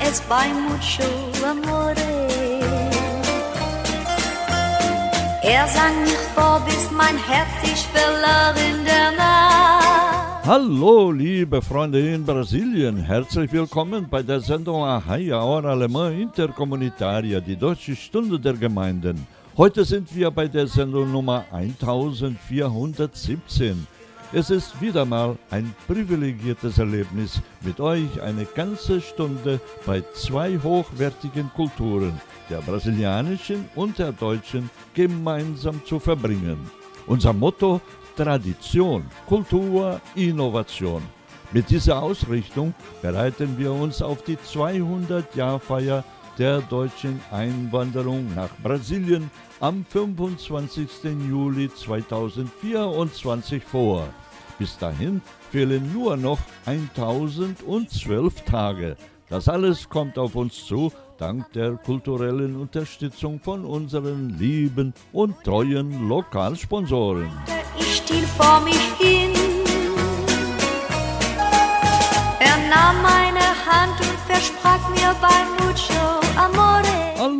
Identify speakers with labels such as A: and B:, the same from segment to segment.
A: Es bei mucho amore. Er sang mich vor, bis mein Herz sich verlor in der Nacht.
B: Hallo, liebe Freunde in Brasilien. Herzlich willkommen bei der Sendung Ahaya Hora Alemã Intercomunitaria, die Deutsche Stunde der Gemeinden. Heute sind wir bei der Sendung Nummer 1417. Es ist wieder mal ein privilegiertes Erlebnis, mit euch eine ganze Stunde bei zwei hochwertigen Kulturen, der brasilianischen und der deutschen, gemeinsam zu verbringen. Unser Motto Tradition, Kultur, Innovation. Mit dieser Ausrichtung bereiten wir uns auf die 200-Jahr-Feier der deutschen Einwanderung nach Brasilien am 25. Juli 2024 vor. Bis dahin fehlen nur noch 1012 Tage. Das alles kommt auf uns zu, dank der kulturellen Unterstützung von unseren lieben und treuen Lokalsponsoren.
A: Ich stiel vor mich hin. Er nahm meine Hand und versprach mir bei amore.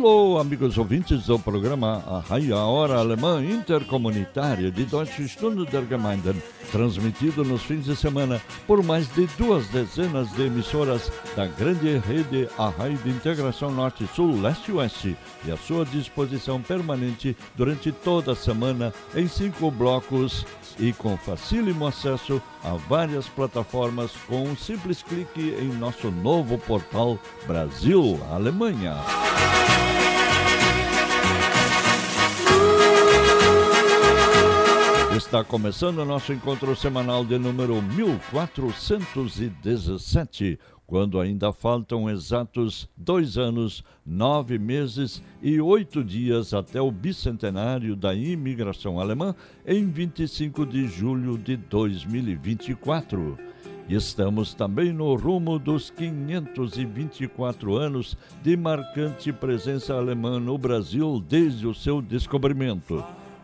B: Alô, amigos ouvintes do programa A Raia Hora Alemã Intercomunitária de Deutsche Stunde der Gemeinden, transmitido nos fins de semana por mais de duas dezenas de emissoras da grande rede Arrai de Integração Norte-Sul, Leste-Oeste, e à sua disposição permanente durante toda a semana em cinco blocos e com facílimo acesso a várias plataformas com um simples clique em nosso novo portal Brasil Alemanha. Está começando o nosso encontro semanal de número 1417, quando ainda faltam exatos dois anos, nove meses e oito dias até o bicentenário da imigração alemã, em 25 de julho de 2024. E estamos também no rumo dos 524 anos de marcante presença alemã no Brasil desde o seu descobrimento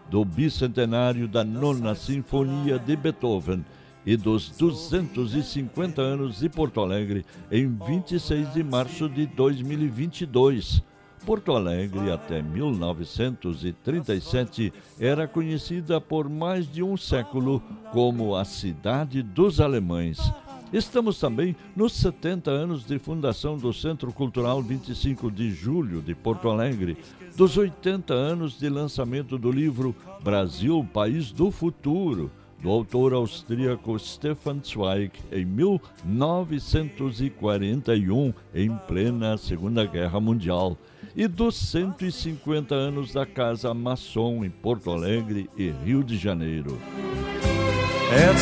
B: do bicentenário da Nona Sinfonia de Beethoven e dos 250 anos de Porto Alegre em 26 de março de 2022. Porto Alegre, até 1937, era conhecida por mais de um século como a Cidade dos Alemães. Estamos também nos 70 anos de fundação do Centro Cultural 25 de Julho de Porto Alegre, dos 80 anos de lançamento do livro Brasil, País do Futuro, do autor austríaco Stefan Zweig, em 1941, em plena Segunda Guerra Mundial, e dos 150 anos da Casa Maçom em Porto Alegre e Rio de Janeiro.
C: Er.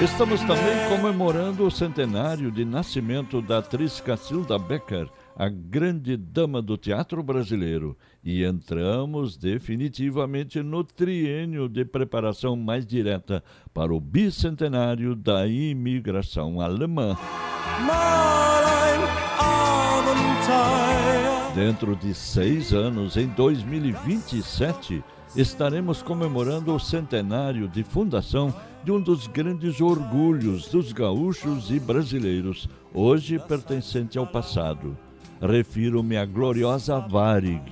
B: Estamos também comemorando o centenário de nascimento da atriz Cacilda Becker, a grande dama do teatro brasileiro, e entramos definitivamente no triênio de preparação mais direta para o bicentenário da imigração alemã. Dentro de seis anos, em 2027, estaremos comemorando o centenário de fundação de um dos grandes orgulhos dos gaúchos e brasileiros, hoje pertencente ao passado. Refiro-me à gloriosa Varig,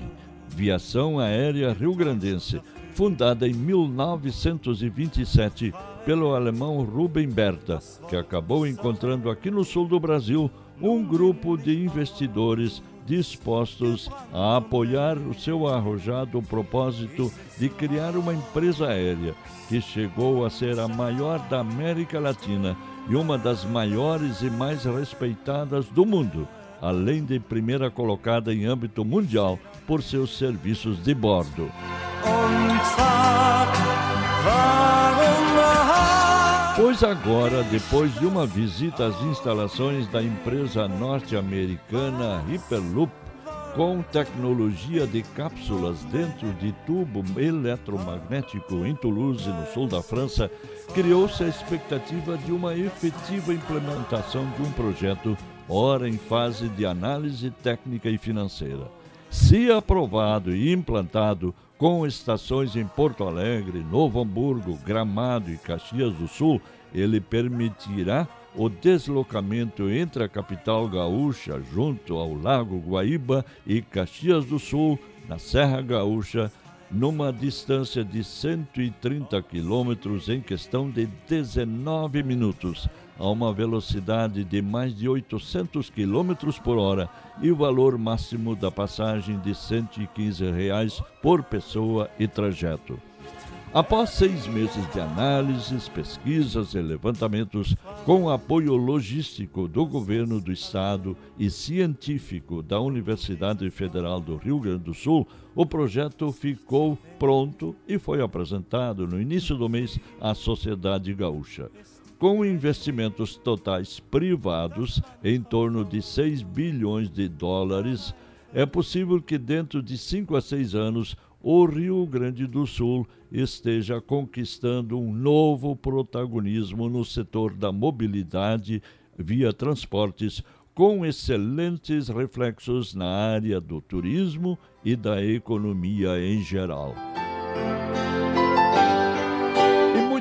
B: Viação Aérea Rio Grandense, fundada em 1927 pelo alemão Ruben Berta, que acabou encontrando aqui no sul do Brasil um grupo de investidores dispostos a apoiar o seu arrojado propósito de criar uma empresa aérea que chegou a ser a maior da América Latina e uma das maiores e mais respeitadas do mundo, além de primeira colocada em âmbito mundial por seus serviços de bordo. Pois agora, depois de uma visita às instalações da empresa norte-americana Hyperloop, com tecnologia de cápsulas dentro de tubo eletromagnético em Toulouse, no sul da França, criou-se a expectativa de uma efetiva implementação de um projeto, ora em fase de análise técnica e financeira. Se aprovado e implantado, com estações em Porto Alegre, Novo Hamburgo, Gramado e Caxias do Sul, ele permitirá o deslocamento entre a capital gaúcha, junto ao Lago Guaíba, e Caxias do Sul, na Serra Gaúcha, numa distância de 130 quilômetros em questão de 19 minutos, a uma velocidade de mais de 800 quilômetros por hora e o valor máximo da passagem de 115 reais por pessoa e trajeto. Após seis meses de análises, pesquisas e levantamentos, com apoio logístico do governo do estado e científico da Universidade Federal do Rio Grande do Sul, o projeto ficou pronto e foi apresentado no início do mês à sociedade gaúcha. Com investimentos totais privados em torno de 6 bilhões de dólares, é possível que dentro de cinco a seis anos o Rio Grande do Sul esteja conquistando um novo protagonismo no setor da mobilidade via transportes, com excelentes reflexos na área do turismo e da economia em geral.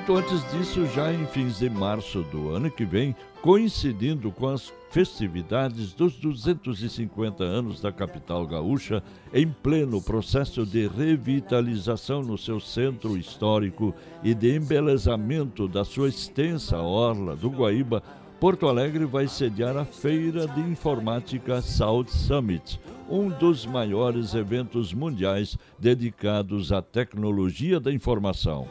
B: Muito antes disso, já em fins de março do ano que vem, coincidindo com as festividades dos 250 anos da capital gaúcha, em pleno processo de revitalização no seu centro histórico e de embelezamento da sua extensa orla do Guaíba, Porto Alegre vai sediar a Feira de Informática South Summit, um dos maiores eventos mundiais dedicados à tecnologia da informação.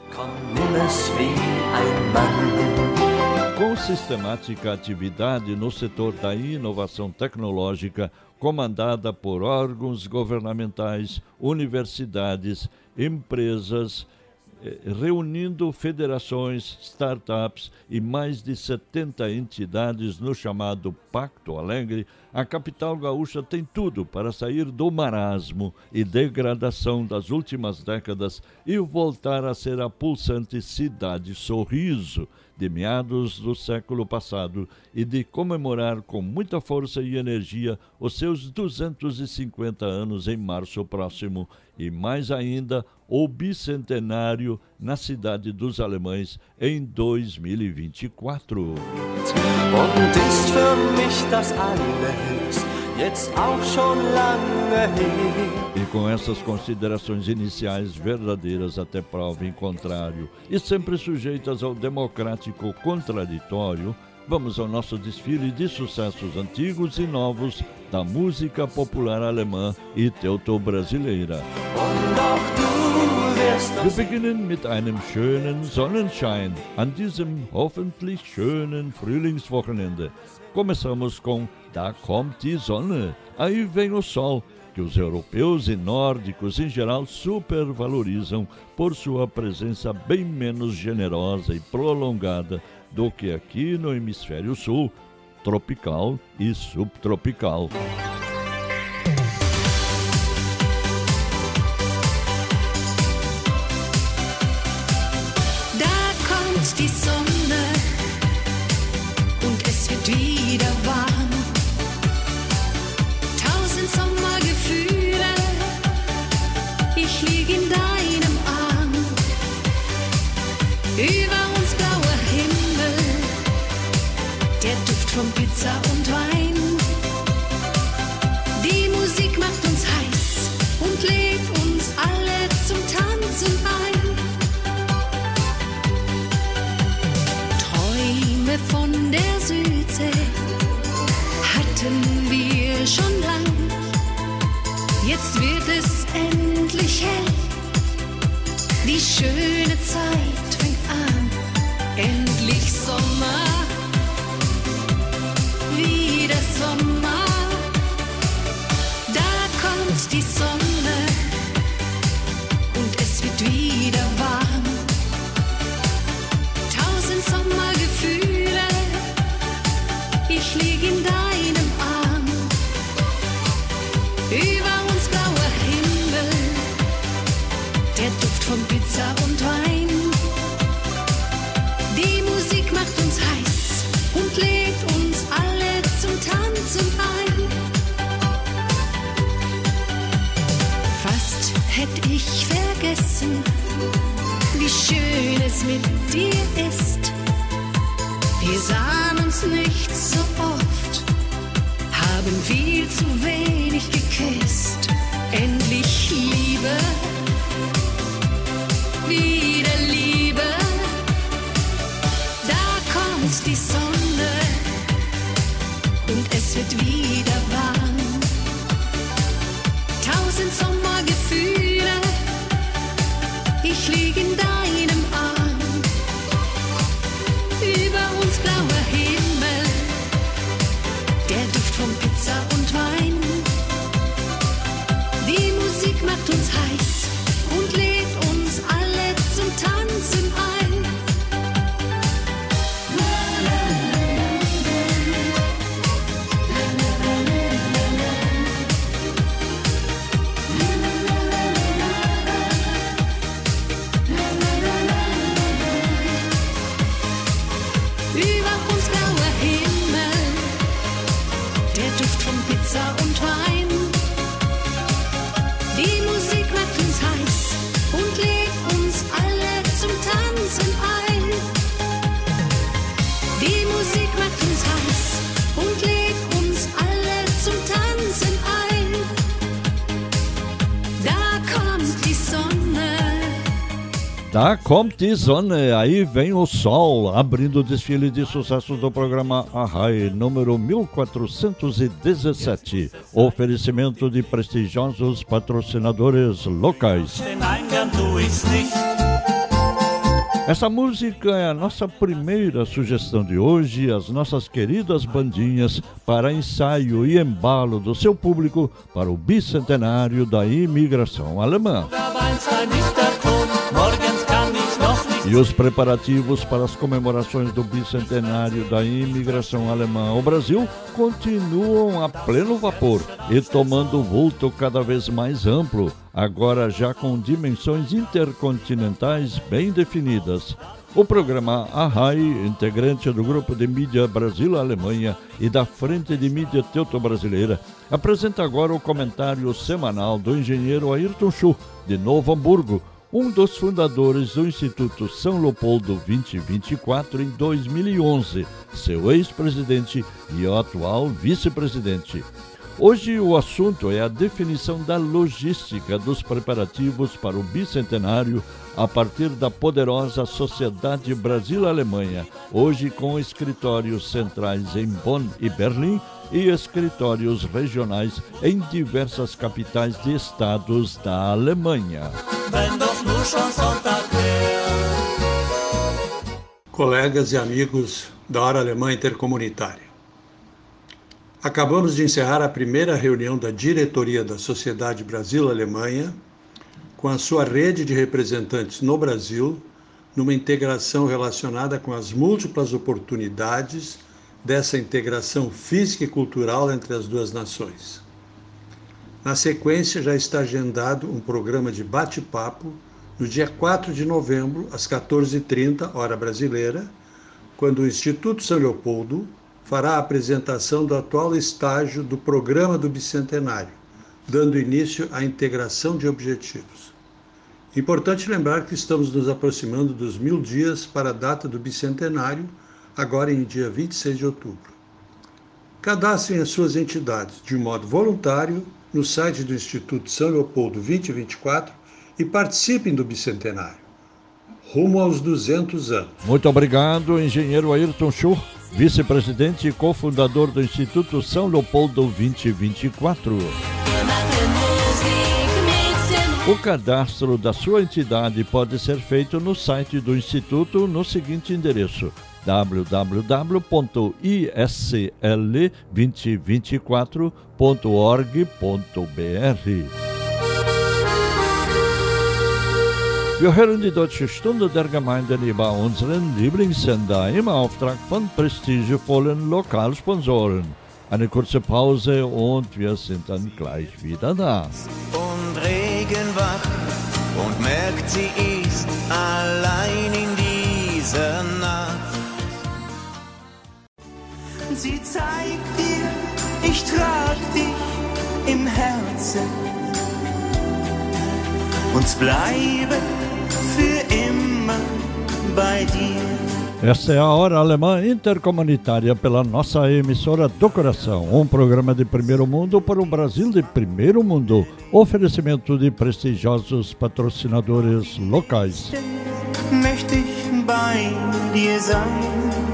B: Com sistemática atividade no setor da inovação tecnológica, comandada por órgãos governamentais, universidades, empresas, reunindo federações, startups e mais de 70 entidades no chamado Pacto Alegre, a capital gaúcha tem tudo para sair do marasmo e degradação das últimas décadas e voltar a ser a pulsante cidade sorriso de meados do século passado e de comemorar com muita força e energia os seus 250 anos em março próximo e mais ainda o bicentenário na cidade dos alemães em 2024. Und ist für mich das alles jetzt auch schon lange her. E com essas considerações iniciais verdadeiras até prova em contrário e sempre sujeitas ao democrático contraditório, vamos ao nosso desfile de sucessos antigos e novos da música popular alemã e teuto-brasileira. Wir beginnen mit einem schönen Sonnenschein an diesem hoffentlich schönen Frühlingswochenende. Começamos com Da kommt die Sonne, aí vem o sol, que os europeus e nórdicos em geral supervalorizam por sua presença bem menos generosa e prolongada do que aqui no hemisfério sul, tropical e subtropical.
D: scheint die Sonne und es wird wieder warm. Tausend Sommergefühle, ich lieg in deinem Arm. Über uns blauer Himmel, der Duft vom Glitzer und Wein. jetzt wird es endlich hell. Die schöne Zeit. Es mit dir ist. Wir sahen uns nicht so oft, haben viel zu wenig Die Sonne,
B: aí vem o sol, abrindo o desfile de sucessos do programa Arrai, número 1417. Oferecimento de prestigiosos patrocinadores locais. Essa música é a nossa primeira sugestão de hoje, as nossas queridas bandinhas para ensaio e embalo do seu público para o bicentenário da imigração alemã. E os preparativos para as comemorações do bicentenário da imigração alemã ao Brasil continuam a pleno vapor e tomando vulto cada vez mais amplo, agora já com dimensões intercontinentais bem definidas. O programa Arrai, integrante do grupo de mídia Brasil-Alemanha e da Frente de Mídia Teuto-Brasileira, apresenta agora o comentário semanal do engenheiro Ayrton Schuh, de Novo Hamburgo, um dos fundadores do Instituto São Leopoldo 2024 em 2011, seu ex-presidente e atual vice-presidente. Hoje o assunto é a definição da logística dos preparativos para o bicentenário a partir da poderosa Sociedade Brasil-Alemanha, hoje com escritórios centrais em Bonn e Berlim e escritórios regionais em diversas capitais de estados da Alemanha.
E: Colegas e amigos da Hora Alemã Intercomunitária. Acabamos de encerrar a primeira reunião da diretoria da Sociedade Brasil-Alemanha, com a sua rede de representantes no Brasil, numa integração relacionada com as múltiplas oportunidades dessa integração física e cultural entre as duas nações. Na sequência, já está agendado um programa de bate-papo no dia 4 de novembro, às 14h30, hora brasileira, quando o Instituto São Leopoldo fará a apresentação do atual estágio do programa do bicentenário, dando início à integração de objetivos. Importante lembrar que estamos nos aproximando dos mil dias para a data do bicentenário, agora em dia 26 de outubro. Cadastrem as suas entidades de modo voluntário no site do Instituto São Leopoldo 2024 e participem do bicentenário. Rumo aos 200 anos.
B: Muito obrigado, engenheiro Ayrton Schuh, vice-presidente e cofundador do Instituto São Leopoldo 2024.
A: Wir machen Musik mit dem
B: O cadastro da sua entidade pode ser feito no site do Instituto no seguinte endereço www.isl2024.org.br. Wir hören die Deutsche Stunde der Gemeinden über unseren Lieblingssender im Auftrag von prestigevollen Lokalsponsoren. Eine kurze Pause und wir sind dann gleich wieder da.
F: und Regenwach und merkt, sie ist allein in dieser Nacht. Sie zeigt dir, ich trag dich im Herzen und bleibe für immer bei dir.
B: Esta é a Hora Alemã Intercomunitária pela nossa emissora do coração. Um programa de primeiro mundo para um Brasil de primeiro mundo. Oferecimento de prestigiosos patrocinadores locais.
F: Möchte ich bei dir sein.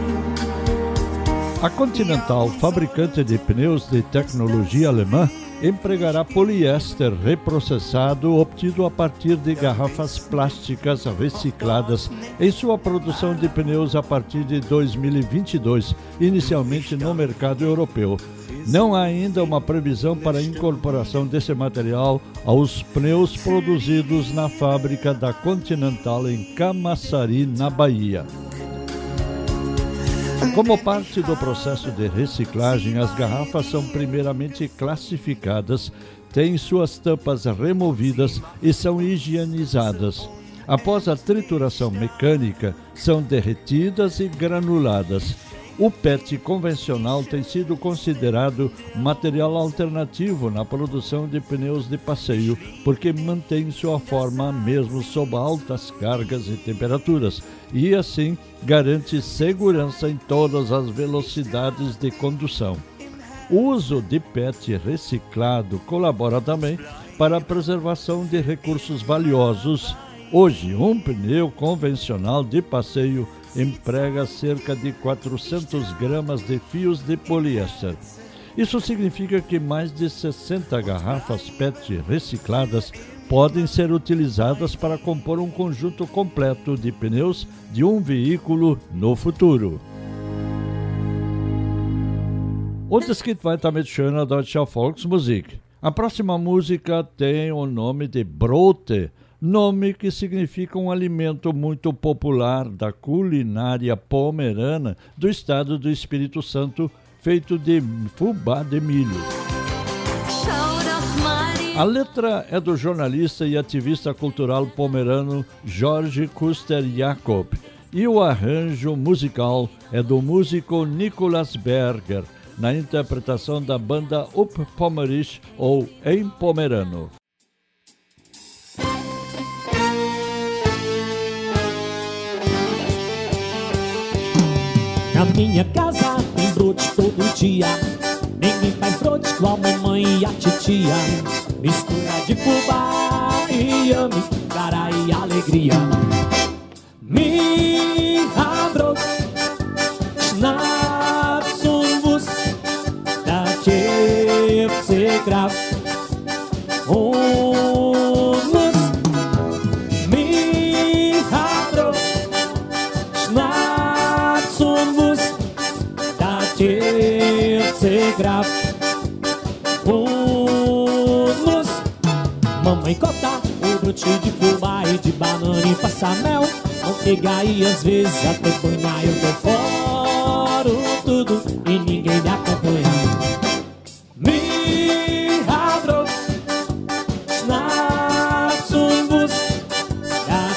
B: A Continental, fabricante de pneus de tecnologia alemã, empregará poliéster reprocessado obtido a partir de garrafas plásticas recicladas em sua produção de pneus a partir de 2022, inicialmente no mercado europeu. Não há ainda uma previsão para a incorporação desse material aos pneus produzidos na fábrica da Continental em Camaçari, na Bahia. Como parte do processo de reciclagem, as garrafas são primeiramente classificadas, têm suas tampas removidas e são higienizadas. Após a trituração mecânica, são derretidas e granuladas. O PET convencional tem sido considerado material alternativo na produção de pneus de passeio, porque mantém sua forma mesmo sob altas cargas e temperaturas, e assim garante segurança em todas as velocidades de condução. O uso de PET reciclado colabora também para a preservação de recursos valiosos. Hoje, um pneu convencional de passeio emprega cerca de 400 gramas de fios de poliéster. Isso significa que mais de 60 garrafas PET recicladas podem ser utilizadas para compor um conjunto completo de pneus de um veículo no futuro. Und es geht weiter mit schöner deutscher Volksmusik. A próxima música tem o nome de Brote, nome que significa um alimento muito popular da culinária pomerana do estado do Espírito Santo, feito de fubá de milho. A letra é do jornalista e ativista cultural pomerano Jorge Kuster Jakob e o arranjo musical é do músico Nicolas Berger, na interpretação da banda Up Pomerisch ou Em Pomerano.
G: Na minha casa tem brote todo dia. Ninguém faz brote igual a mamãe e a titia. Mistura de fubá e ame, cara e alegria. Minha brote, schnaps und Wurst, da gibt sie Und Lust, mamãe corta o brote de fubá e de banana e passa mel. Manteiga e às vezes até na eu decoro tudo e ninguém me acompanha. Minha brote, Schnaps und Wurst, da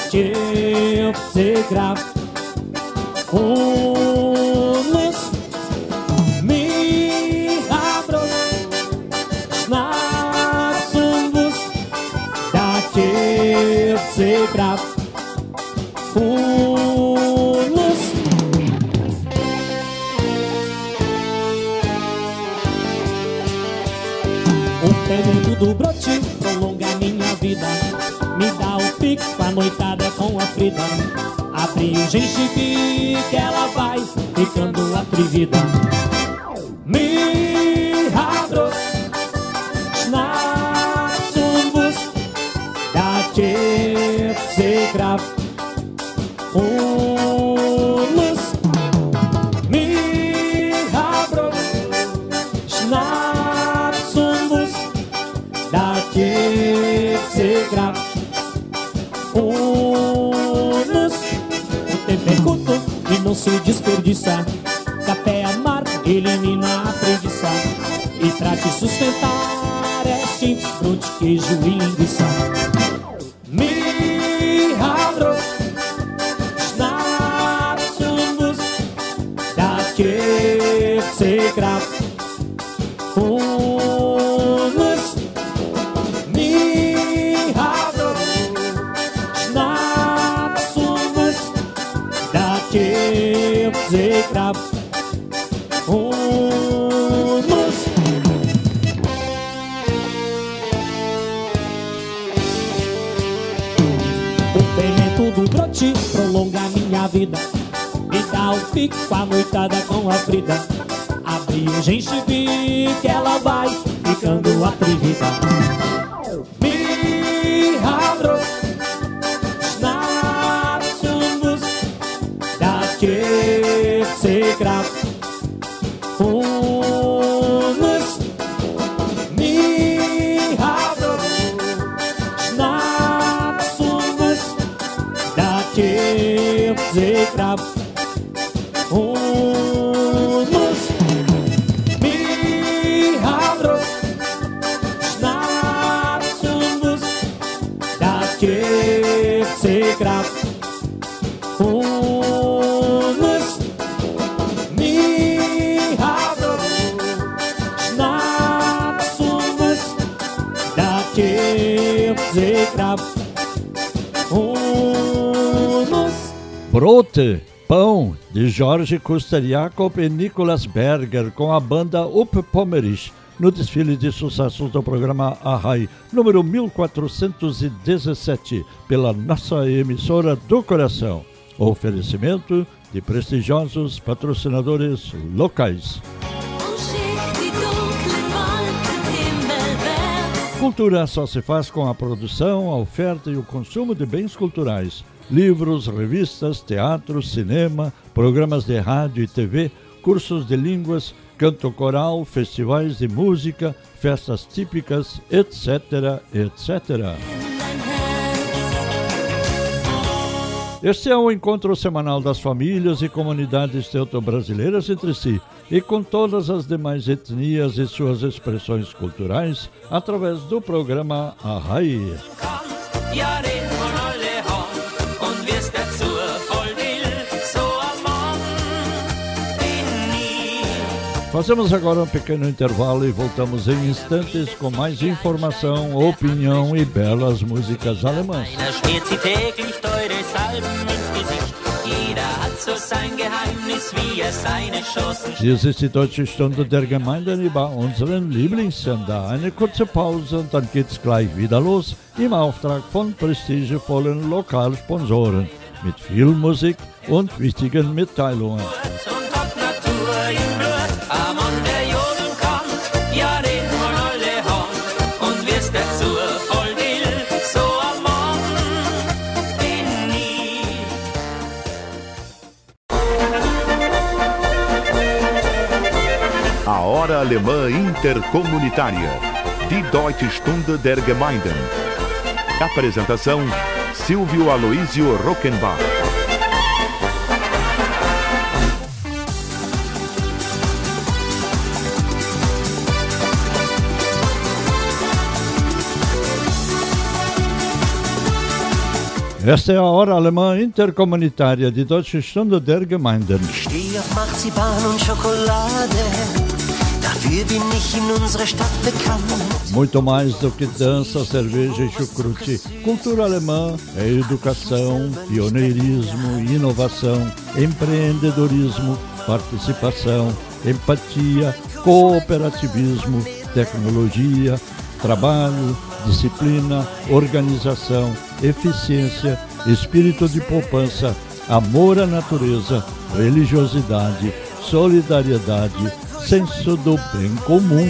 B: Jorge Custer Jacob e Nicolas Berger, com a banda Up Pommerich, no desfile de sucessos do programa Arrai, número 1417, pela nossa emissora do coração. Oferecimento de prestigiosos patrocinadores locais. Cultura só se faz com a produção, a oferta e o consumo de bens culturais. Livros, revistas, teatro, cinema, programas de rádio e TV, cursos de línguas, canto coral, festivais de música, festas típicas, etc, etc. Este é o encontro semanal das famílias e comunidades teuto-brasileiras entre si e com todas as demais etnias e suas expressões culturais através do programa Arrai. Fazemos agora um pequeno intervalo e voltamos em instantes com mais informação, opinião e belas músicas alemãs. Hier ist die Deutsche Stunde der Gemeinden über unseren Lieblingssender. Eine kurze Pause und dann geht's gleich wieder los im Auftrag von prestigevollen Lokalsponsoren mit viel Musik und wichtigen Mitteilungen.
H: Hora Alemã Intercomunitária. Die Deutsche Stunde der Gemeinden. Apresentação: Silvio Aloísio Rockenbach.
B: Esta é a Hora Alemã Intercomunitária de Deutsche Stunde der Gemeinden.
F: Auf Marzipan und Schokolade.
B: Muito mais do que dança, cerveja e chucrute. Cultura alemã é educação, pioneirismo, inovação, empreendedorismo, participação, empatia, cooperativismo, tecnologia, trabalho, disciplina, organização, eficiência, espírito de poupança, amor à natureza, religiosidade, solidariedade, senso do bem comum.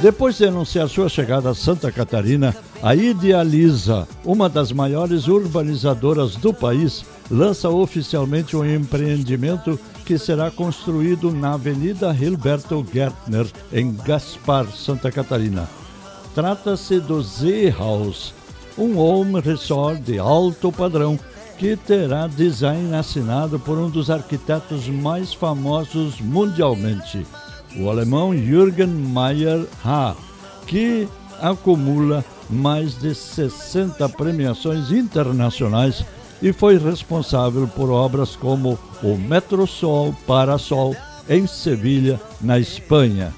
B: Depois de anunciar sua chegada a Santa Catarina, a Idealiza, uma das maiores urbanizadoras do país, lança oficialmente um empreendimento que será construído na Avenida Hilberto Gärtner, em Gaspar, Santa Catarina. Trata-se do Z House, um home resort de alto padrão que terá design assinado por um dos arquitetos mais famosos mundialmente, o alemão Jürgen Mayer Ha, que acumula mais de 60 premiações internacionais e foi responsável por obras como o Metrosol Parasol em Sevilha, na Espanha.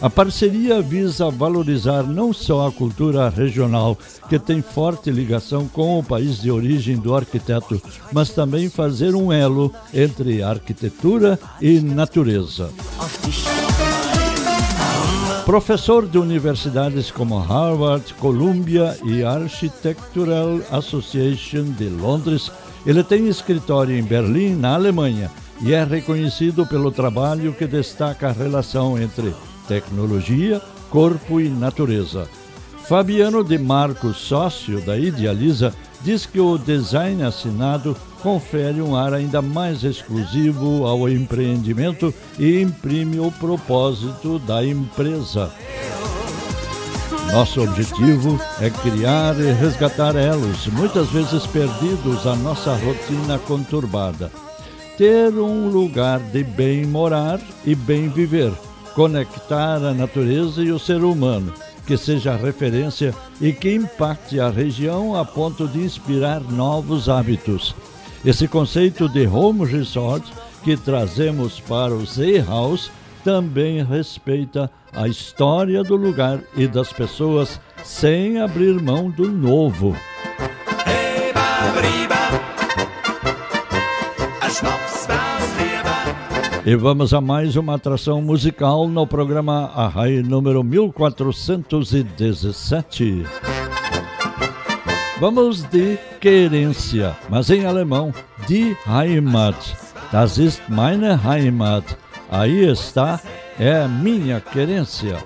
B: A parceria visa valorizar não só a cultura regional, que tem forte ligação com o país de origem do arquiteto, mas também fazer um elo entre arquitetura e natureza.
I: Professor de universidades como Harvard, Columbia e Architectural Association de Londres, ele tem escritório em Berlim, na Alemanha, e é reconhecido pelo trabalho que destaca a relação entre tecnologia, corpo e natureza. Fabiano de Marcos, sócio da Idealiza, diz que o design assinado confere um ar ainda mais exclusivo ao empreendimento e imprime o propósito da empresa. Nosso objetivo é criar e resgatar elos, muitas vezes perdidos à nossa rotina conturbada. Ter um lugar de bem morar e bem viver, conectar a natureza e o ser humano que seja referência e que impacte a região a ponto de inspirar novos hábitos. Esse conceito de home resort que trazemos para o Z House também respeita a história do lugar e das pessoas sem abrir mão do novo. E vamos a mais uma atração musical no programa Arrai número 1417. Vamos de querência, mas em alemão, die Heimat. Das ist meine Heimat. Aí está, é minha querência.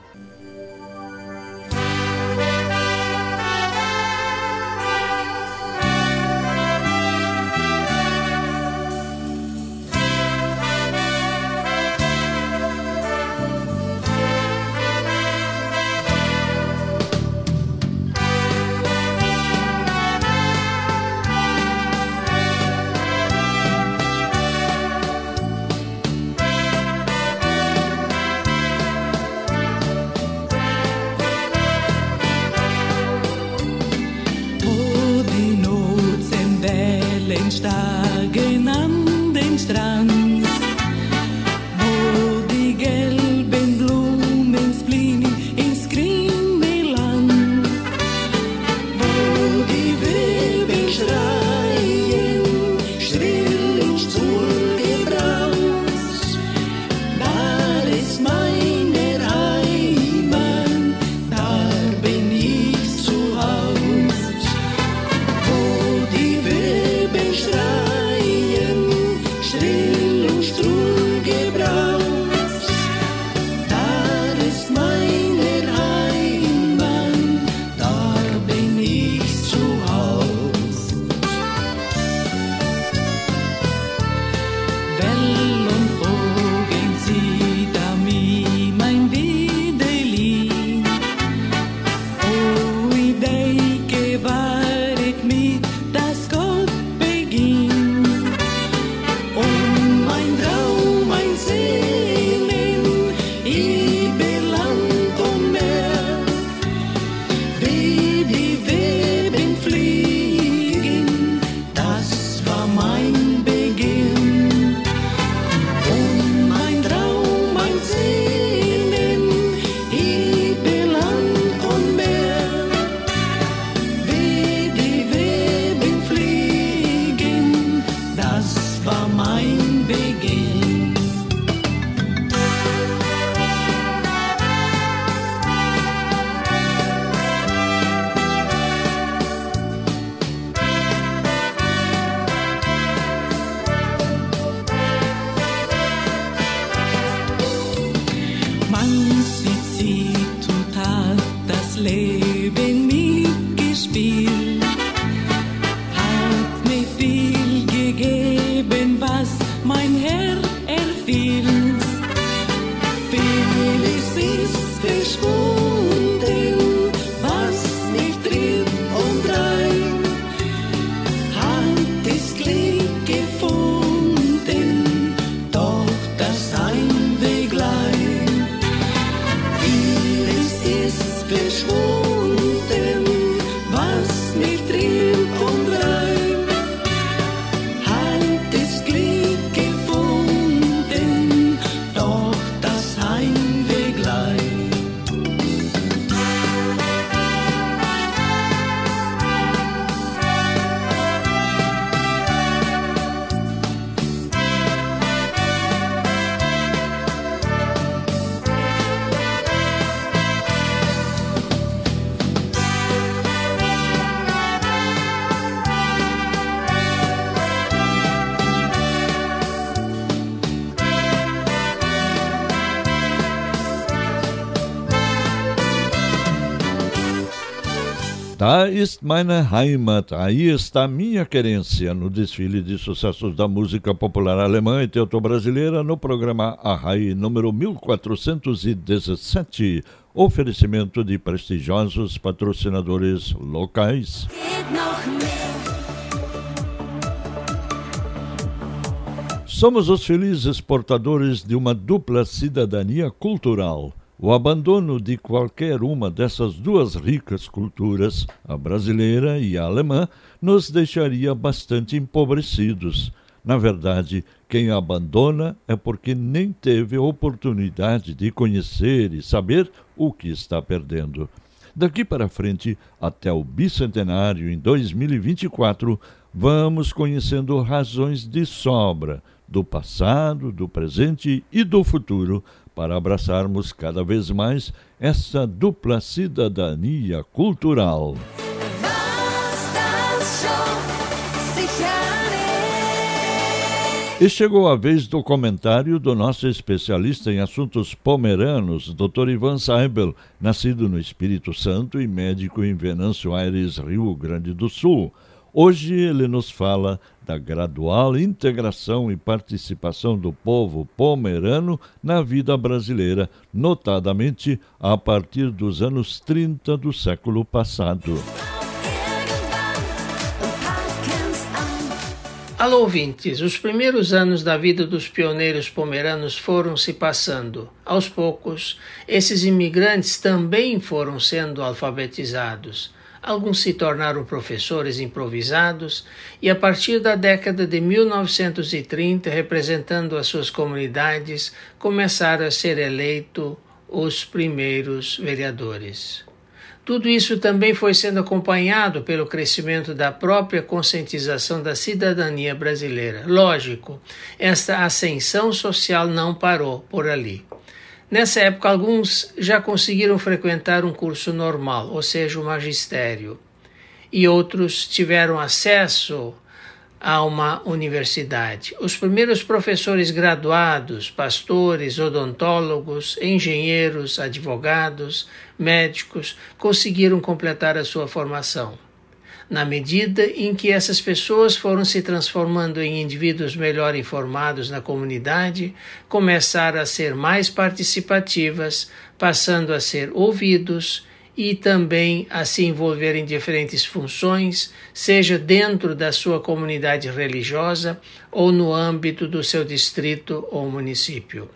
B: Ist meine Heimat, aí está minha querência, no desfile de sucessos da música popular alemã e teuto-brasileira no programa Arrai número 1417, oferecimento de prestigiosos patrocinadores locais. Somos os felizes portadores de uma dupla cidadania cultural o abandono de qualquer uma dessas duas ricas culturas, a brasileira e a alemã, nos deixaria bastante empobrecidos. Na verdade, quem abandona é porque nem teve oportunidade de conhecer e saber o que está perdendo. Daqui para frente, até o bicentenário em 2024, vamos conhecendo razões de sobra do passado, do presente e do futuro para abraçarmos cada vez mais essa dupla cidadania cultural. E chegou a vez do comentário do nosso especialista em assuntos pomeranos, Dr. Ivan Seibel, nascido no Espírito Santo e médico em Venâncio Aires, Rio Grande do Sul. Hoje ele nos fala da gradual integração e participação do povo pomerano na vida brasileira, notadamente a partir dos anos 30 do século passado.
J: Alô, ouvintes! Os primeiros anos da vida dos pioneiros pomeranos foram se passando. Aos poucos, esses imigrantes também foram sendo alfabetizados. Alguns se tornaram professores improvisados e, a partir da década de 1930, representando as suas comunidades, começaram a ser eleitos os primeiros vereadores. Tudo isso também foi sendo acompanhado pelo crescimento da própria conscientização da cidadania brasileira. Lógico, esta ascensão social não parou por ali. Nessa época, alguns já conseguiram frequentar um curso normal, ou seja, o magistério, e outros tiveram acesso a uma universidade. Os primeiros professores graduados, pastores, odontólogos, engenheiros, advogados, médicos, conseguiram completar a sua formação na medida em que essas pessoas foram se transformando em indivíduos melhor informados na comunidade, começaram a ser mais participativas, passando a ser ouvidos e também a se envolver em diferentes funções, seja dentro da sua comunidade religiosa ou no âmbito do seu distrito ou município.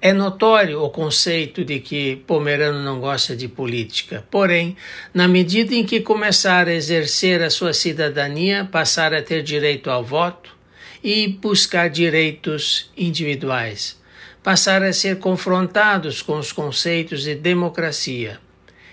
J: É notório o conceito de que Pomerano não gosta de política, porém, na medida em que começar a exercer a sua cidadania, passar a ter direito ao voto e buscar direitos individuais, passar a ser confrontados com os conceitos de democracia.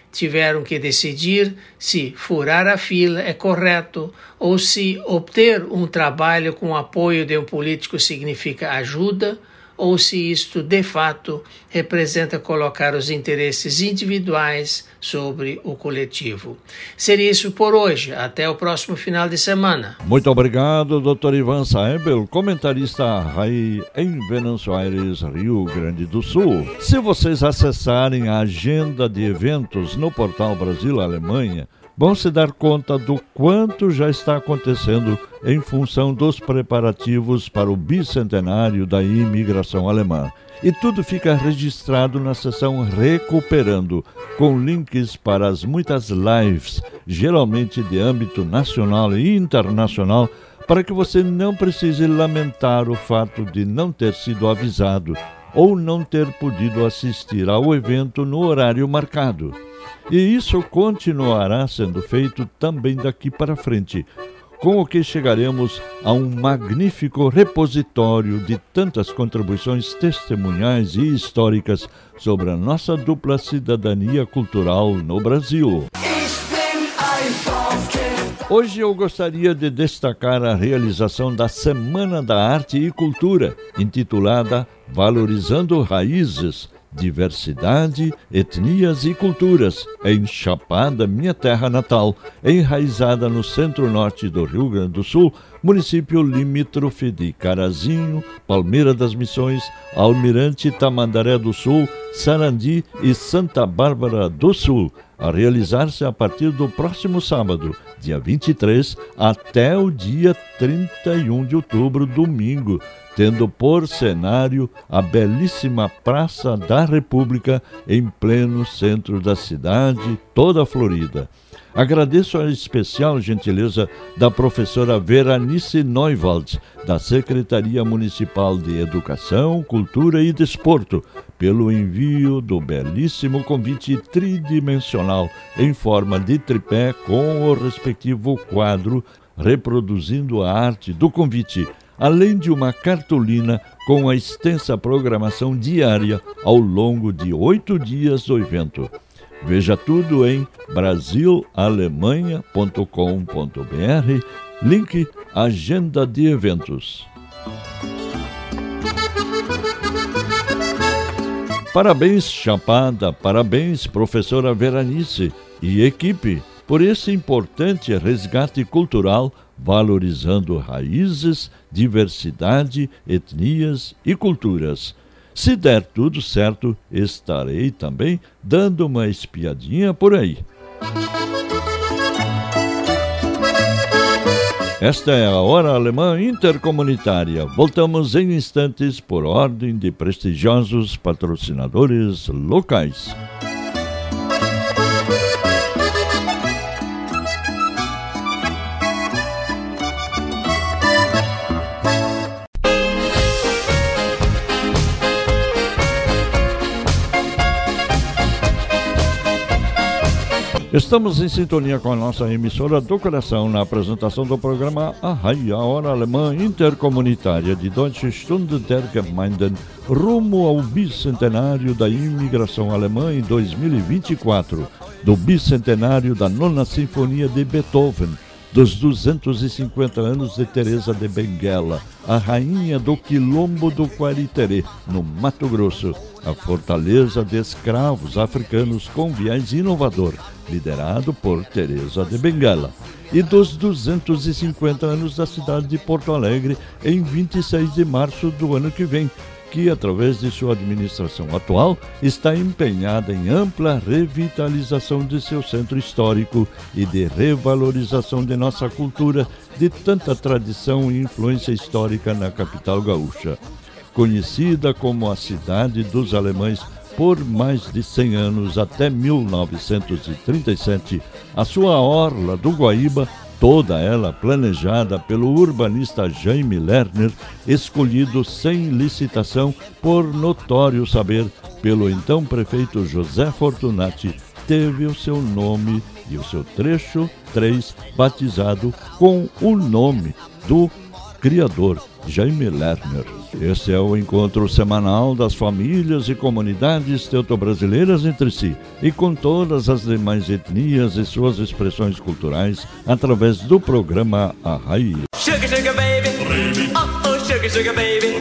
J: Tiveram que decidir se furar a fila é correto ou se obter um trabalho com o apoio de um político significa ajuda ou se isto de fato representa colocar os interesses individuais sobre o coletivo. Seria isso por hoje. Até o próximo final de semana.
B: Muito obrigado, Dr. Ivan Saebel, comentarista RAI em Venâncio Aires, Rio Grande do Sul. Se vocês acessarem a agenda de eventos no portal Brasil Alemanha, vão se dar conta do quanto já está acontecendo em função dos preparativos para o bicentenário da imigração alemã. E tudo fica registrado na seção Recuperando, com links para as muitas lives, geralmente de âmbito nacional e internacional, para que você não precise lamentar o fato de não ter sido avisado ou não ter podido assistir ao evento no horário marcado. E isso continuará sendo feito também daqui para frente, com o que chegaremos a um magnífico repositório de tantas contribuições testemunhais e históricas sobre a nossa dupla cidadania cultural no Brasil. Hoje eu gostaria de destacar a realização da Semana da Arte e Cultura, intitulada Valorizando Raízes, diversidade, etnias e culturas, em Chapada, minha terra natal, enraizada no centro-norte do Rio Grande do Sul, município limítrofe de Carazinho, Palmeira das Missões, Almirante Tamandaré do Sul, Sarandi e Santa Bárbara do Sul, a realizar-se a partir do próximo sábado, dia 23, até o dia 31 de outubro, domingo, tendo por cenário a belíssima Praça da República em pleno centro da cidade, toda florida. Agradeço a especial gentileza da professora Veranice Neuwald, da Secretaria Municipal de Educação, Cultura e Desporto, pelo envio do belíssimo convite tridimensional em forma de tripé com o respectivo quadro reproduzindo a arte do convite, além de uma cartolina com a extensa programação diária ao longo de oito dias do evento. Veja tudo em brasilalemanha.com.br, link Agenda de Eventos. Parabéns, Chapada, parabéns, professora Veranice e equipe, por esse importante resgate cultural valorizando raízes, diversidade, etnias e culturas. Se der tudo certo, estarei também dando uma espiadinha por aí. Esta é a Hora Alemã Intercomunitária. Voltamos em instantes por ordem de prestigiosos patrocinadores locais. Estamos em sintonia com a nossa emissora do coração na apresentação do programa A Raia Hora Alemã Intercomunitária de Deutsche Stunde der Gemeinden rumo ao bicentenário da imigração alemã em 2024, do bicentenário da nona sinfonia de Beethoven, dos 250 anos de Teresa de Benguela, a rainha do Quilombo do Quariterê, no Mato Grosso, a fortaleza de escravos africanos com viés inovador, liderado por Teresa de Bengala, e dos 250 anos da cidade de Porto Alegre em 26 de março do ano que vem, que, através de sua administração atual, está empenhada em ampla revitalização de seu centro histórico e de revalorização de nossa cultura de tanta tradição e influência histórica na capital gaúcha. Conhecida como a cidade dos alemães por mais de 100 anos, até 1937, a sua orla do Guaíba, toda ela planejada pelo urbanista Jaime Lerner, escolhido sem licitação por notório saber pelo então prefeito José Fortunati, teve o seu nome e o seu trecho 3 batizado com o nome do criador, Jaime Lerner. Este é o encontro semanal das famílias e comunidades teuto-brasileiras entre si e com todas as demais etnias e suas expressões culturais através do programa A Raiz.
C: Sugar, sugar baby. Oh, oh, sugar, sugar baby.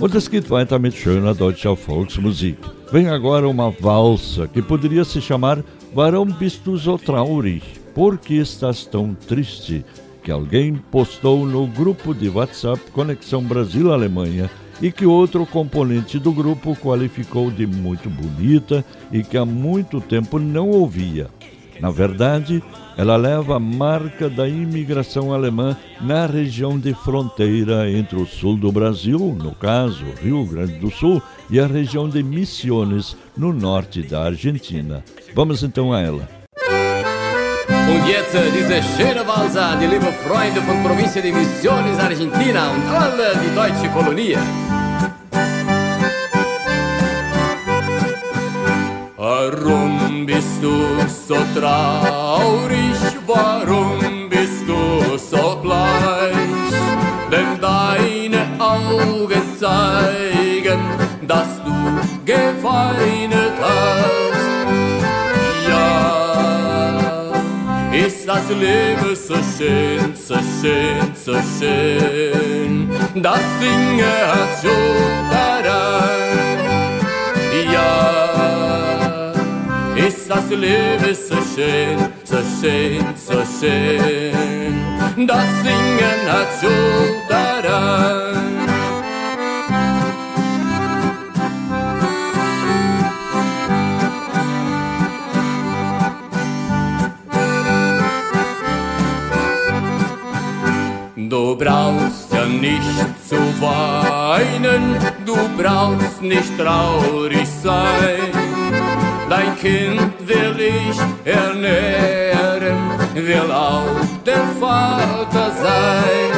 B: Und es geht weiter mit schöner deutscher Volksmusik. Vem agora uma valsa que poderia se chamar Warum bist du so traurig? Por que estás tão triste? Que alguém postou no grupo de WhatsApp Conexão Brasil-Alemanha e que outro componente do grupo qualificou de muito bonita e que há muito tempo não ouvia. Na verdade, ela leva a marca da imigração alemã na região de fronteira entre o sul do Brasil, no caso Rio Grande do Sul, e a região de Misiones, no norte da Argentina. Vamos então a ela.
K: Und jetzt äh, diese schöne Walsa, die liebe Freunde von Provincia de Misiones, Argentina und alle die deutsche Kolonie. Warum bist du so traurig? Warum bist du so bleich? Denn deine Augen zeigen, dass du geweinet hast. Ist das Leben so schön, so schön, so schön. Das Singe hat so daran. Ja, ist das Leben so schön, so schön, so schön. Das Singen hat so daran. Nicht traurig sein. Dein Kind will ich ernähren, will auch der Vater sein.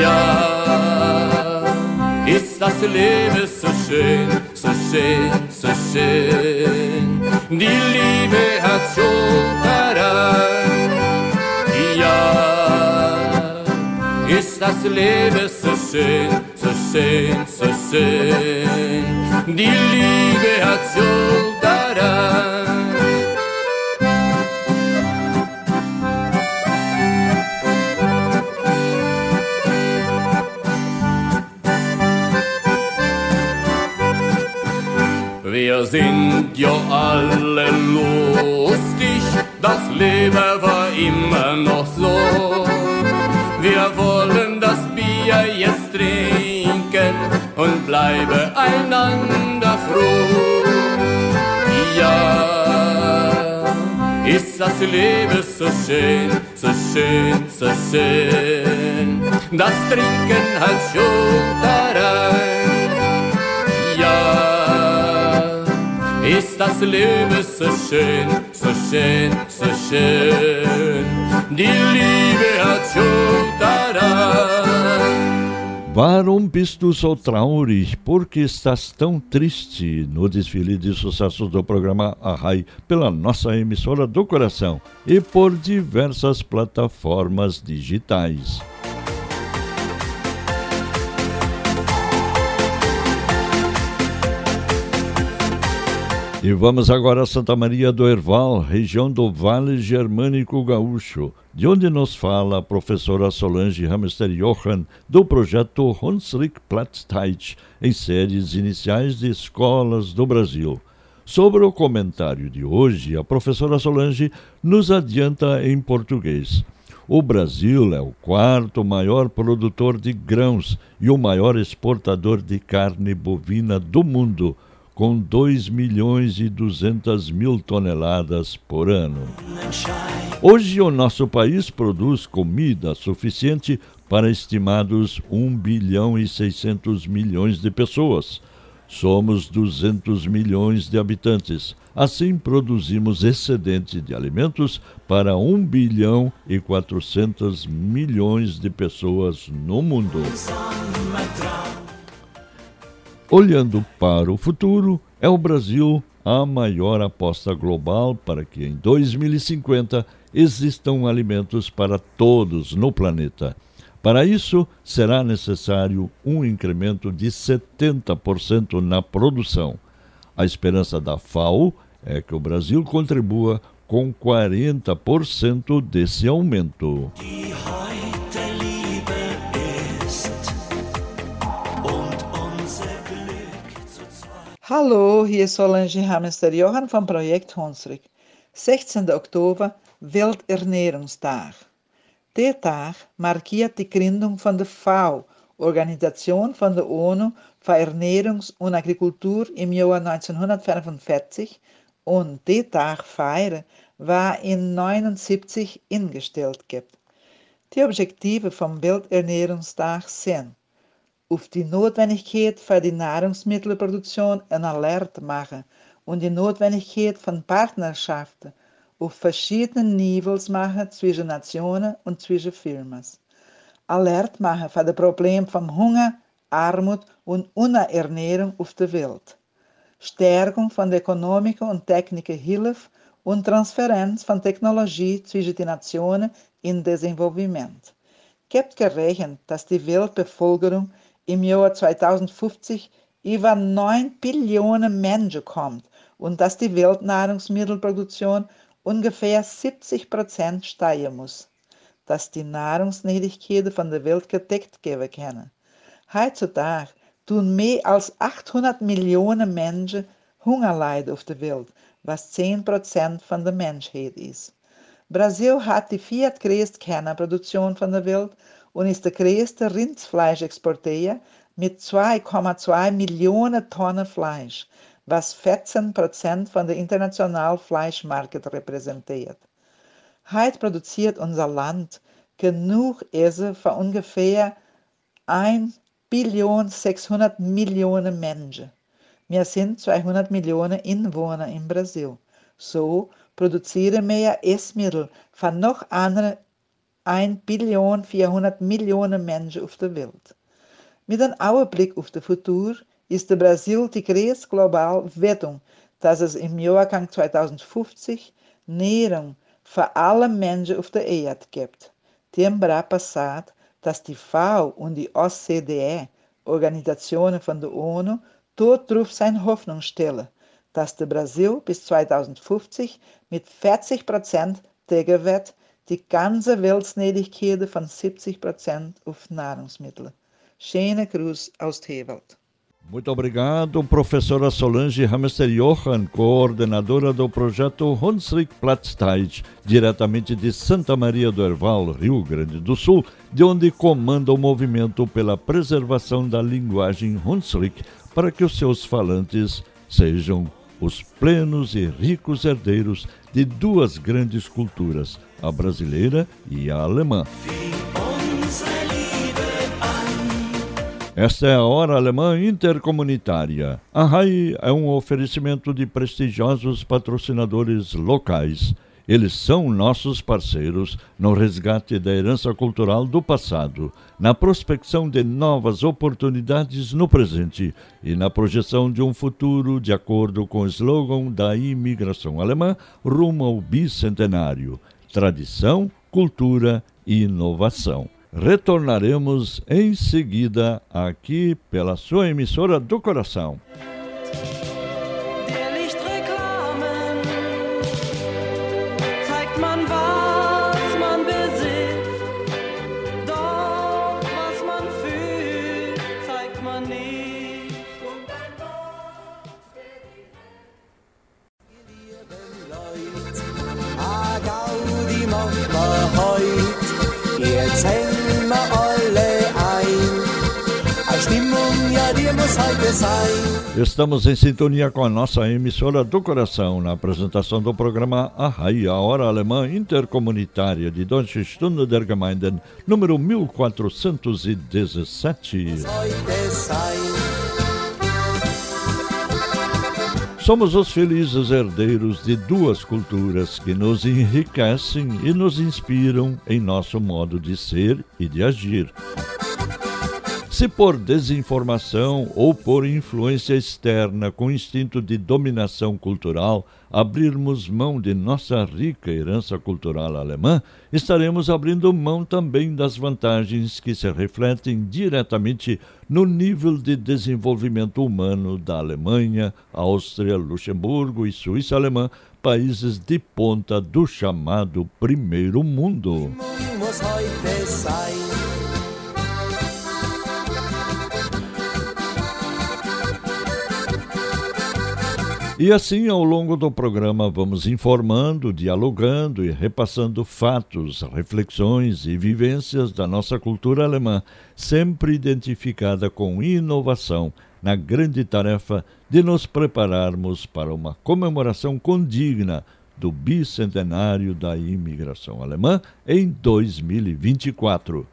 K: Ja, ist das Leben so schön, so schön, so schön. Die Liebe hat Schuld daran. Ja, ist das Leben so schön, so schön, so schön. Die Liebe hat Schuld daran. Wir sind ja alle lustig, das Leben war immer noch so. Wir wollen das Bier jetzt trinken und bleiben einander froh. Ja, ist das Leben so schön, so schön, so schön. Das Trinken hat schon daran. Ja, ist das Leben so schön, so schön, so schön. Die Liebe hat schon daran.
B: Du so traurig? Por que estás tão triste? No desfile de sucessos do programa Arrai pela nossa emissora do coração e por diversas plataformas digitais. E vamos agora a Santa Maria do Herval, região do Vale Germânico Gaúcho, de onde nos fala a professora Solange Hamster Johann, do projeto Hunsrück Platzteich, em séries iniciais de escolas do Brasil. Sobre o comentário de hoje, a professora Solange nos adianta em português. O Brasil é o quarto maior produtor de grãos e o maior exportador de carne bovina do mundo com 2 milhões e 200 mil toneladas por ano. Hoje, o nosso país produz comida suficiente para estimados 1 bilhão e 600 milhões de pessoas. Somos 200 milhões de habitantes. Assim, produzimos excedente de alimentos para 1 bilhão e 400 milhões de pessoas no mundo. Olhando para o futuro, é o Brasil a maior aposta global para que em 2050 existam alimentos para todos no planeta. Para isso, será necessário um incremento de 70% na produção. A esperança da FAO é que o Brasil contribua com 40% desse aumento.
L: Hallo, hier ist Solange Hamester Johann vom Projekt Hunsrück. 16. Oktober, Welternährungstag. Der Tag markiert die Gründung von der FAO, Organisation von der UNO für Ernährungs- und Agrikultur im Jahr 1945 und der Tag feiern war in 1979 eingestellt gibt. Die Objektive vom Welternährungstag sind auf die Notwendigkeit für die Nahrungsmittelproduktion ein Alert machen und die Notwendigkeit von Partnerschaften auf verschiedenen Niveaus machen zwischen Nationen und zwischen Firmen. Alert machen für das Problem von Hunger, Armut und Unterernährung auf der Welt. Stärkung von der ökonomischen und technischen Hilfe und Transferenz von Technologie zwischen den Nationen in Desenvolvimento. Gibt gerechnet, dass die Weltbevölkerung im Jahr 2050 über 9 Billionen Menschen kommt und dass die Weltnahrungsmittelproduktion ungefähr 70 Prozent steigen muss, dass die Nahrungsnötigkeiten von der Welt gedeckt werden können. Heutzutage tun mehr als 800 Millionen Menschen Hunger leiden auf der Welt, was 10 Prozent von der Menschheit ist. Brasil hat die viertgrößte Kernproduktion von der Welt und ist der größte Rindsfleischexporteur mit 2,2 Millionen Tonnen Fleisch, was 14 Prozent von der internationalen Fleischmarkt repräsentiert. Heute produziert unser Land genug Essen für ungefähr ein biljoen 600 miljoen mensen. Wir sind 200 Millionen Inwohner im Brasil. So produzieren wir Essmittel von noch andere 1 Billion 400 Millionen Menschen auf der Welt. Mit einem Augenblick auf das Futur ist der Brasil die größte globale Wettung, dass es im Jahrgang 2050 Nährung für alle Menschen auf der Erde gibt. Temporada passado, dass die FAO und die OCDE, Organisationen von der ONU, dort drauf seine Hoffnung stellen, dass der Brasil bis 2050 mit 40 Prozent wird, die ganze Weltsnelligkeit von 70 Prozent auf Nahrungsmittel. Schöne Gruß aus Tewald.
B: Muito obrigado, professora Solange Hamster Johan, coordenadora do projeto Hunsrück Platzteich, diretamente de Santa Maria do Herval, Rio Grande do Sul, de onde comanda o movimento pela preservação da linguagem Hunsrück para que os seus falantes sejam os plenos e ricos herdeiros de duas grandes culturas, a brasileira e a alemã. Esta é a Hora Alemã Intercomunitária. A RAI é um oferecimento de prestigiosos patrocinadores locais. Eles são nossos parceiros no resgate da herança cultural do passado, na prospecção de novas oportunidades no presente e na projeção de um futuro de acordo com o slogan da imigração alemã rumo ao bicentenário: tradição, cultura e inovação. Retornaremos em seguida aqui pela sua emissora do coração.
F: Heute sein.
B: Estamos em sintonia com a nossa emissora do coração na apresentação do programa A RAI, a Hora Alemã Intercomunitária de Deutsche Stunde der Gemeinden, número 1417.
F: Heute sein.
B: Somos os felizes herdeiros de duas culturas que nos enriquecem e nos inspiram em nosso modo de ser e de agir. Se por desinformação ou por influência externa com instinto de dominação cultural abrirmos mão de nossa rica herança cultural alemã, estaremos abrindo mão também das vantagens que se refletem diretamente no nível de desenvolvimento humano da Alemanha, Áustria, Luxemburgo e Suíça alemã, países de ponta do chamado Primeiro Mundo. E assim, ao longo do programa, vamos informando, dialogando e repassando fatos, reflexões e vivências da nossa cultura alemã, sempre identificada com inovação, na grande tarefa de nos prepararmos para uma comemoração condigna do bicentenário da imigração alemã em 2024.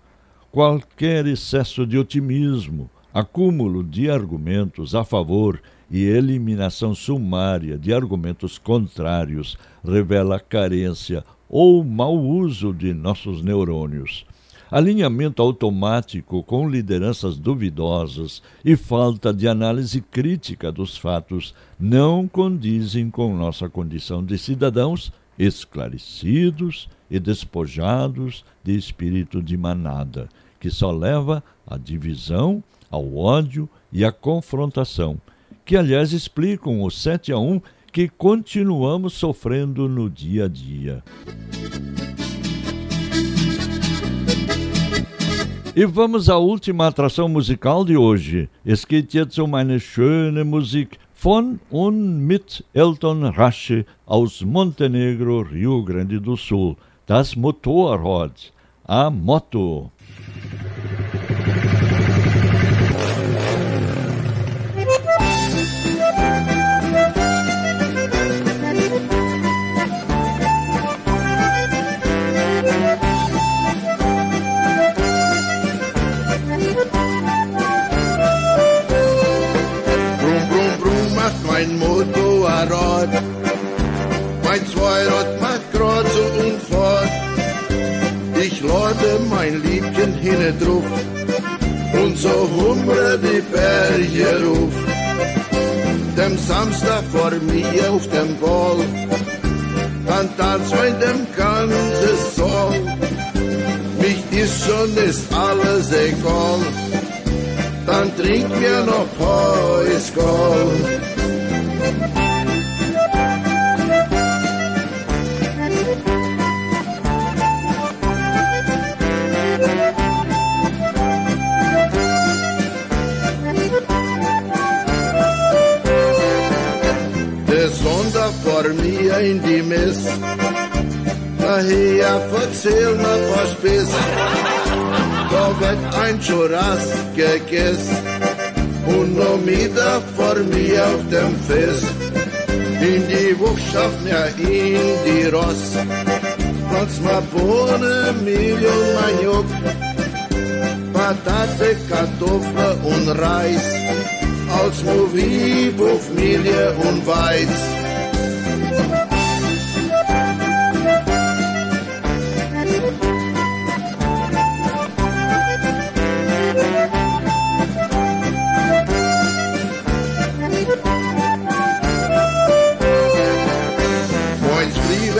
B: Qualquer excesso de otimismo, acúmulo de argumentos a favor eliminação sumária de argumentos contrários revela carência ou mau uso de nossos neurônios. Alinhamento automático com lideranças duvidosas e falta de análise crítica dos fatos não condizem com nossa condição de cidadãos esclarecidos e despojados de espírito de manada, que só leva à divisão, ao ódio e à confrontação, que aliás explicam o 7 a 1 que continuamos sofrendo no dia a dia. E vamos à última atração musical de hoje. Es geht jetzt um eine schöne Musik von und mit Elton Rasche aus Montenegro, Rio Grande do Sul. Das Motorrad, a moto.
M: Mein Liebchen hinne drauf und so humre die Berge ruf. Dem Samstag vor mir auf dem Ball, dann tanzt mein dem ganze Soll. Mich ist schon ist alles egal, dann trink mir noch. Der Die Mess, daher verzähl mir was Spiss. Da wird ein Churras gegessen und noch Mittag vor mir auf dem Fest. In die Wuchschaft mir in die Ross, Platz mal Bohne, Mehl und Maniok, Patate, Kartoffel und Reis, als Movie, Buffmilie und Weiz.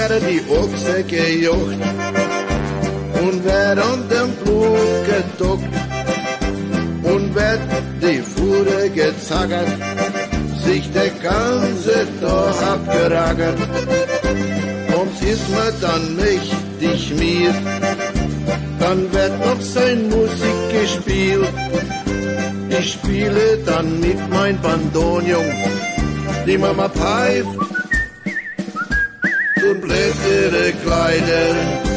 M: Werden die Ochse gejocht und wer an dem Blut gedockt und wird die Fuhre gezaggert, sich der ganze Tag abgeragert. Ums ist mir dann mächtig mir, dann wird noch sein Musik gespielt. Ich spiele dann mit mein Bandonium, die Mama pfeift und ihre Kleider.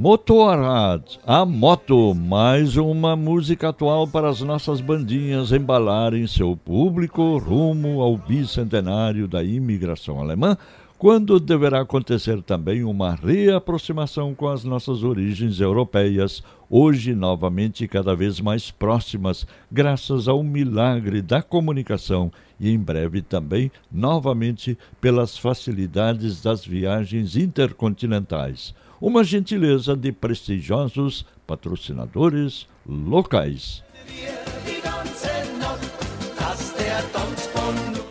B: Motorrad, a moto, mais uma música atual para as nossas bandinhas embalarem seu público rumo ao bicentenário da imigração alemã, quando deverá acontecer também uma reaproximação com as nossas origens europeias, hoje novamente cada vez mais próximas, graças ao milagre da comunicação e em breve também novamente pelas facilidades das viagens intercontinentais uma gentileza de prestigiosos patrocinadores locais.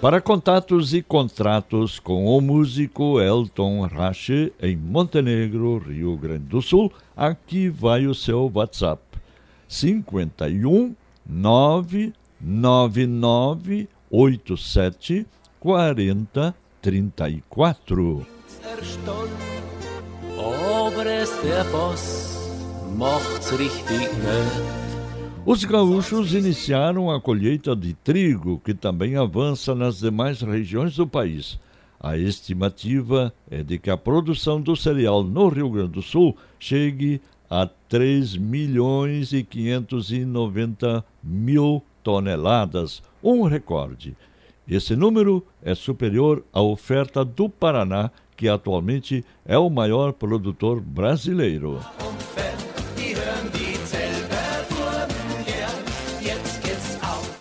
B: Para contatos e contratos com o músico Elton Rache em Montenegro, Rio Grande do Sul, aqui vai o seu WhatsApp: 51 999 87 40 34.
G: Der.
B: Os gaúchos iniciaram a colheita de trigo, que também avança nas demais regiões do país. A estimativa é de que a produção do cereal no Rio Grande do Sul chegue a 3 milhões e 590 mil toneladas, um recorde. Esse número é superior à oferta do Paraná, que atualmente é o maior produtor brasileiro.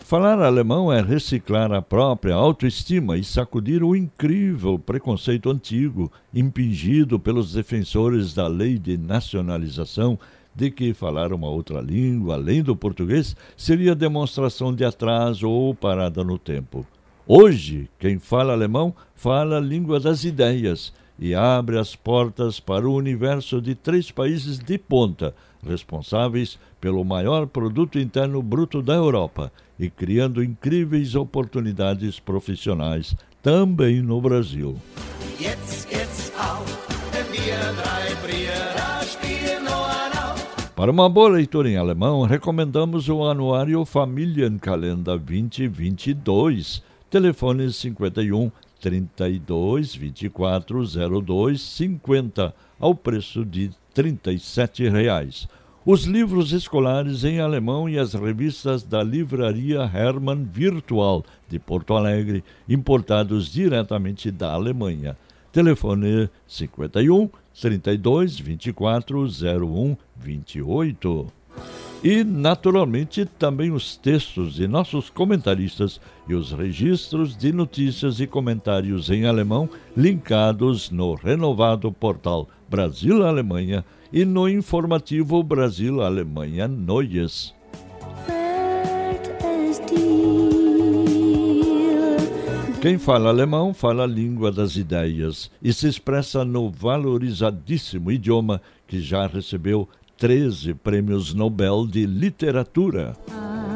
B: Falar alemão é reciclar a própria autoestima e sacudir o incrível preconceito antigo, impingido pelos defensores da lei de nacionalização, de que falar uma outra língua além do português seria demonstração de atraso ou parada no tempo. Hoje, quem fala alemão fala a língua das ideias e abre as portas para o universo de três países de ponta, responsáveis pelo maior produto interno bruto da Europa e criando incríveis oportunidades profissionais também no Brasil. Para uma boa leitura em alemão, recomendamos o anuário Familienkalender 2022, telefones 51 32 24 02 50, ao preço de 37 reais. os livros escolares em alemão e as revistas da Livraria Hermann Virtual de Porto Alegre, importados diretamente da Alemanha. Telefone 51 32 24 01 28. E, naturalmente, também os textos de nossos comentaristas e os registros de notícias e comentários em alemão linkados no renovado portal Brasil-Alemanha e no informativo Brasil-Alemanha Neues. Quem fala alemão fala a língua das ideias e se expressa no valorizadíssimo idioma que já recebeu 13 prêmios Nobel de Literatura.
D: Was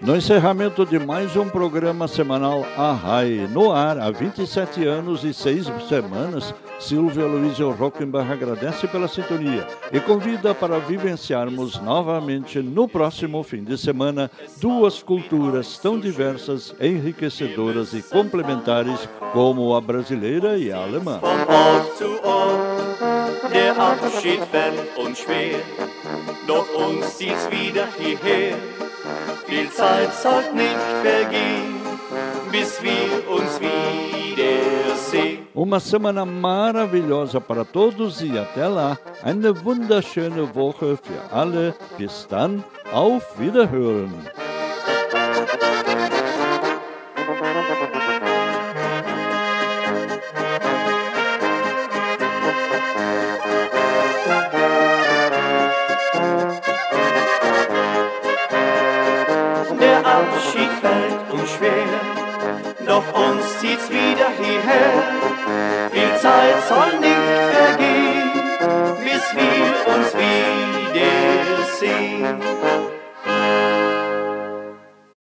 B: No encerramento de mais um programa semanal Arrai, no ar há 27 anos e 6 semanas, Silvio Aloysio Rockenbach agradece pela sintonia e convida para vivenciarmos novamente no próximo fim de semana duas culturas tão diversas, enriquecedoras e complementares como a brasileira e a alemã.
N: Doch uns zieht's wieder hierher. Viel Zeit soll nicht vergehen, bis wir uns wiedersehen.
B: Uma semana maravilhosa para todos e até lá. Eine wunderschöne Woche für alle. Bis dann, auf Wiederhören.